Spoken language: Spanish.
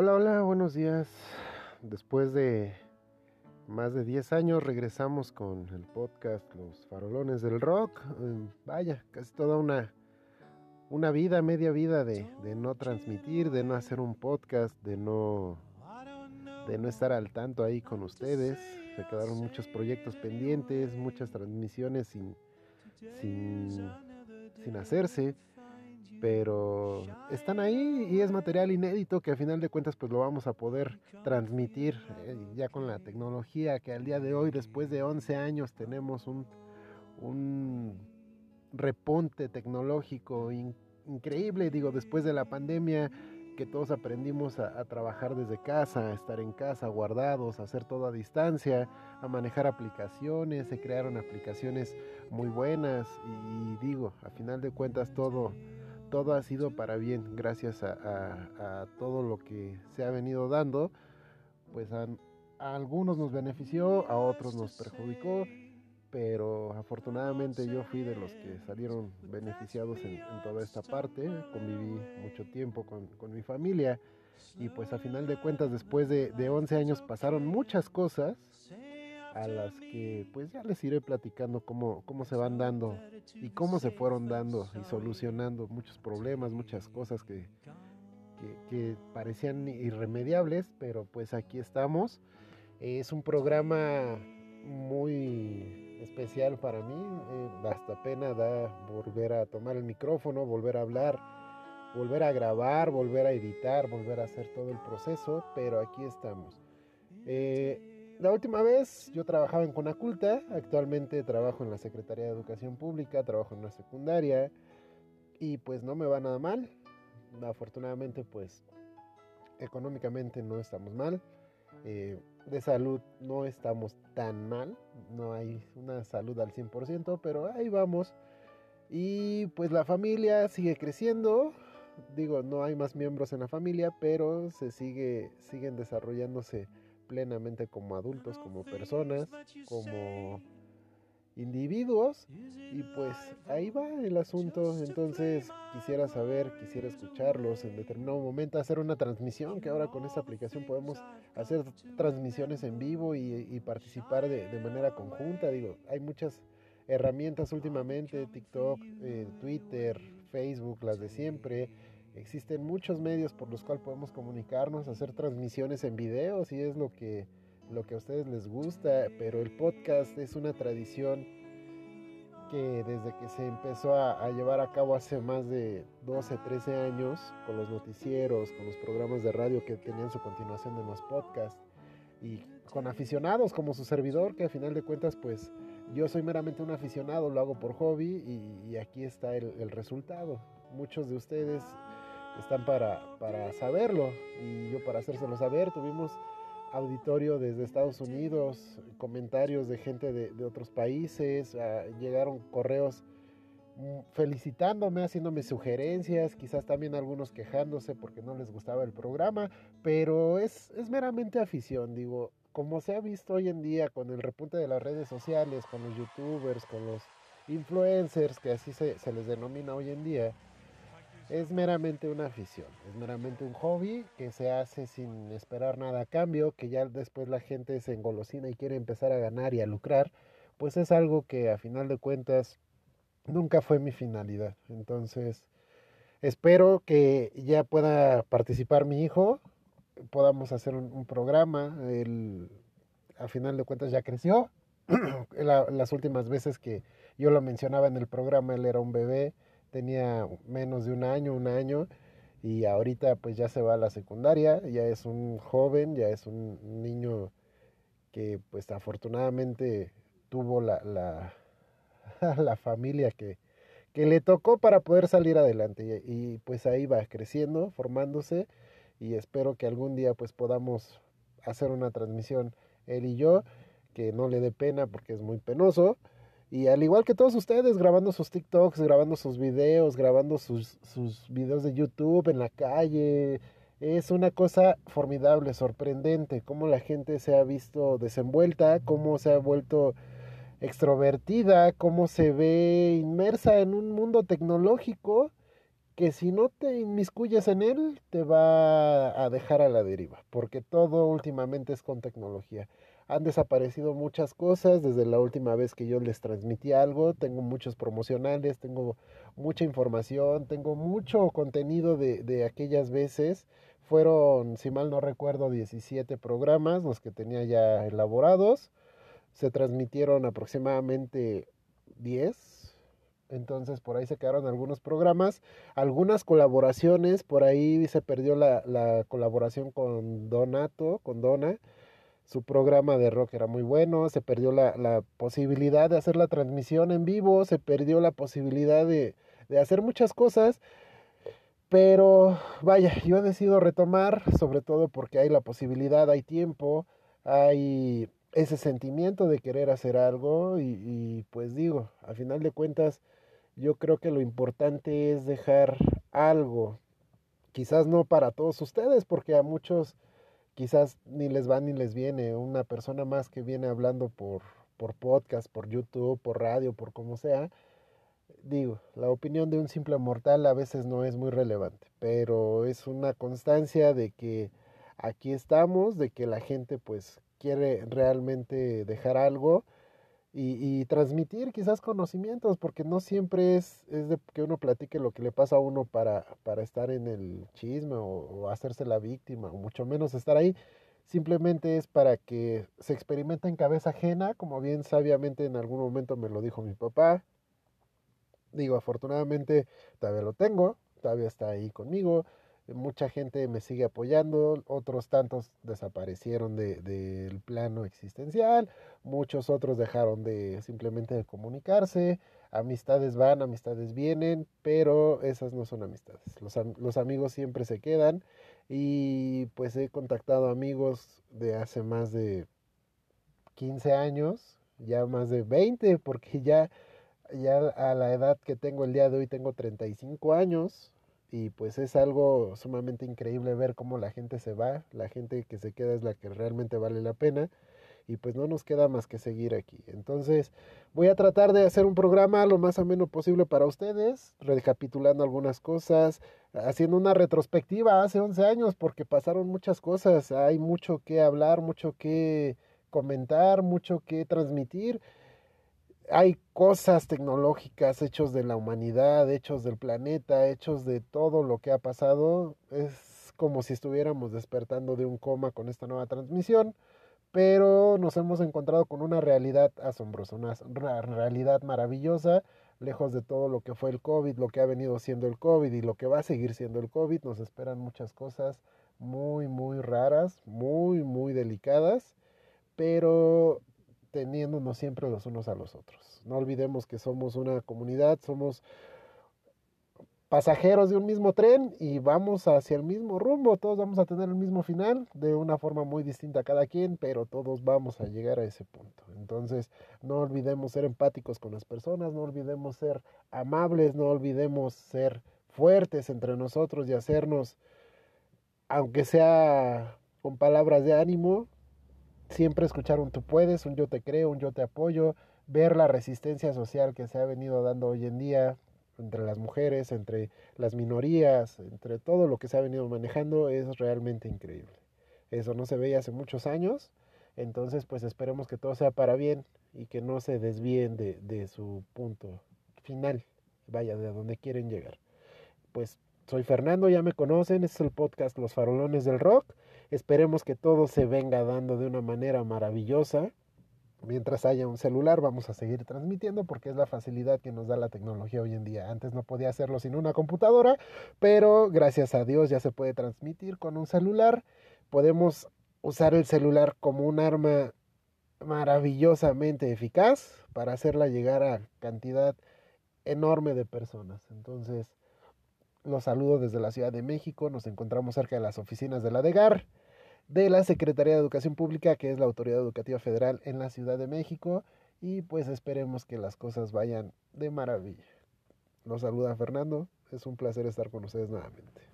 Hola, hola, buenos días. Después de más de 10 años regresamos con el podcast Los Farolones del Rock. Eh, vaya, casi toda una, una vida, media vida de, de, no transmitir, de no hacer un podcast, de no, de no estar al tanto ahí con ustedes. Se quedaron muchos proyectos pendientes, muchas transmisiones sin, sin, sin hacerse pero están ahí y es material inédito que a final de cuentas pues lo vamos a poder transmitir eh, ya con la tecnología que al día de hoy después de 11 años tenemos un, un reponte tecnológico increíble, digo, después de la pandemia que todos aprendimos a, a, trabajar desde casa, a estar en casa, guardados, a hacer todo a distancia, a manejar aplicaciones, se crearon aplicaciones muy buenas y digo, a final de cuentas todo todo ha sido para bien gracias a, todo lo que se ha venido dando. Pues a, algunos nos benefició, a otros nos perjudicó, pero afortunadamente yo fui de los que salieron beneficiados en, toda esta parte. Conviví mucho tiempo con, mi familia y pues a final de cuentas después de, de 11 años pasaron muchas cosas a las que pues ya les iré platicando cómo, cómo se van dando y cómo se fueron dando y solucionando muchos problemas, muchas cosas que, que, parecían irremediables, pero pues aquí estamos. Es un programa muy especial para mí, eh, hasta pena da volver a tomar el micrófono, volver a hablar, volver a grabar, volver a editar, volver a hacer todo el proceso, pero aquí estamos. Eh, la última vez yo trabajaba en Conaculta, actualmente trabajo en la Secretaría de Educación Pública, trabajo en una secundaria y pues no me va nada mal. Afortunadamente pues económicamente no estamos mal. Eh, de salud no estamos tan mal, no hay una salud al 100%, pero ahí vamos. Y pues la familia sigue creciendo, digo, no hay más miembros en la familia, pero se sigue, siguen desarrollándose plenamente como adultos, como personas, como individuos y pues ahí va el asunto. Entonces quisiera saber quisiera escucharlos en determinado momento hacer una transmisión que ahora con esta aplicación podemos hacer transmisiones en vivo y, participar de, manera conjunta. Digo hay muchas herramientas últimamente TikTok eh, Twitter Facebook las de siempre Existen muchos medios por los cuales podemos comunicarnos, hacer transmisiones en video, si es lo que, lo que a ustedes les gusta, pero el podcast es una tradición que desde que se empezó a, a, llevar a cabo hace más de 12, 13 años, con los noticieros, con los programas de radio que tenían su continuación en los podcasts, y con aficionados como su servidor, que a final de cuentas, pues yo soy meramente un aficionado, lo hago por hobby, y, y aquí está el, el resultado. Muchos de ustedes están para, para saberlo. Y yo para hacérselo saber tuvimos auditorio desde Estados Unidos, comentarios de gente de, otros países, ah, llegaron correos mm, felicitándome, haciéndome sugerencias, quizás también algunos quejándose porque no les gustaba el programa, pero es, es meramente afición, digo, como se ha visto hoy en día con el repunte de las redes sociales, con los youtubers, con los influencers, que así se, se les denomina hoy en día, es meramente una afición, es meramente un hobby que se hace sin esperar nada a cambio, que ya después la gente se engolosina y quiere empezar a ganar y a lucrar, pues es algo que a final de cuentas nunca fue mi finalidad. Entonces, espero que ya pueda participar mi hijo, podamos hacer un, programa, él a final de cuentas ya creció, las últimas veces que yo lo mencionaba en el programa, él era un bebé, tenía menos de un año, un año, y ahorita pues ya se va a la secundaria, ya es un joven, ya es un niño que pues afortunadamente tuvo la, la, la familia que, que le tocó para poder salir adelante y, y, pues ahí va creciendo, formándose y espero que algún día pues podamos hacer una transmisión él y yo, que no le dé pena porque es muy penoso, y al igual que todos ustedes, grabando sus TikToks, grabando sus videos, grabando sus, sus videos de YouTube en la calle. Es una cosa formidable, sorprendente, cómo la gente se ha visto desenvuelta, cómo se ha vuelto extrovertida, cómo se ve inmersa en un mundo tecnológico que si no te inmiscuyes en él, te va a dejar a la deriva, porque todo últimamente es con tecnología. Han desaparecido muchas cosas desde la última vez que yo les transmití algo. Tengo muchos promocionales, tengo mucha información, tengo mucho contenido de, de aquellas veces. Fueron, si mal no recuerdo, 17 programas los que tenía ya elaborados. Se transmitieron aproximadamente 10. Entonces por ahí se quedaron algunos programas, algunas colaboraciones, por ahí se perdió la, la colaboración con Donato, con Dona su programa de rock era muy bueno, se perdió la, la, posibilidad de hacer la transmisión en vivo, se perdió la posibilidad de, de hacer muchas cosas, pero vaya, yo he decidido retomar, sobre todo porque hay la posibilidad, hay tiempo, hay ese sentimiento de querer hacer algo y, y pues digo, a final de cuentas, yo creo que lo importante es dejar algo, quizás no para todos ustedes, porque a muchos quizás ni les va ni les viene. Una persona más que viene hablando por, por podcast, por YouTube, por radio, por como sea, digo, la opinión de un simple mortal a veces no es muy relevante, pero es una constancia de que aquí estamos, de que la gente pues quiere realmente dejar algo y, transmitir quizás conocimientos, porque no siempre es, es de que uno platique lo que le pasa a uno para, para estar en el chisme o, o, hacerse la víctima, o mucho menos estar ahí. Simplemente es para que se experimente en cabeza ajena, como bien sabiamente en algún momento me lo dijo mi papá. Digo, afortunadamente todavía lo tengo, todavía está ahí conmigo mucha gente me sigue apoyando, otros tantos desaparecieron del de, plano existencial, muchos otros dejaron de simplemente de comunicarse, amistades van, amistades vienen, pero esas no son amistades. Los, los amigos siempre se quedan y pues he contactado amigos de hace más de 15 años, ya más de 20, porque ya, ya a la edad que tengo el día de hoy tengo 35 años, y pues es algo sumamente increíble ver cómo la gente se va, la gente que se queda es la que realmente vale la pena y pues no nos queda más que seguir aquí. Entonces voy a tratar de hacer un programa lo más ameno posible para ustedes, recapitulando algunas cosas, haciendo una retrospectiva hace 11 años porque pasaron muchas cosas, hay mucho que hablar, mucho que comentar, mucho que transmitir hay cosas tecnológicas hechos de la humanidad, hechos del planeta, hechos de todo lo que ha pasado. Es como si estuviéramos despertando de un coma con esta nueva transmisión, pero nos hemos encontrado con una realidad asombrosa, una realidad maravillosa, lejos de todo lo que fue el COVID, lo que ha venido siendo el COVID y lo que va a seguir siendo el COVID. Nos esperan muchas cosas muy, muy raras, muy, muy delicadas, pero teniéndonos siempre los unos a los otros. No olvidemos que somos una comunidad, somos pasajeros de un mismo tren y vamos hacia el mismo rumbo, todos vamos a tener el mismo final, de una forma muy distinta cada quien, pero todos vamos a llegar a ese punto. Entonces, no olvidemos ser empáticos con las personas, no olvidemos ser amables, no olvidemos ser fuertes entre nosotros y hacernos, aunque sea con palabras de ánimo, siempre escuchar un tú puedes, un yo te creo, un yo te apoyo, ver la resistencia social que se ha venido dando hoy en día entre las mujeres, entre las minorías, entre todo lo que se ha venido manejando es realmente increíble. Eso no se veía hace muchos años, entonces pues esperemos que todo sea para bien y que no se desvíen de, de su punto final, vaya, de donde quieren llegar. Pues soy Fernando, ya me conocen, este es el podcast Los Farolones del Rock. Esperemos que todo se venga dando de una manera maravillosa. Mientras haya un celular vamos a seguir transmitiendo porque es la facilidad que nos da la tecnología hoy en día. Antes no podía hacerlo sin una computadora, pero gracias a Dios ya se puede transmitir con un celular. Podemos usar el celular como un arma maravillosamente eficaz para hacerla llegar a cantidad enorme de personas. Entonces, los saludo desde la Ciudad de México. Nos encontramos cerca de las oficinas de la DEGAR, de la Secretaría de Educación Pública, que es la Autoridad Educativa Federal en la Ciudad de México. Y pues esperemos que las cosas vayan de maravilla. Los saluda Fernando. Es un placer estar con ustedes nuevamente.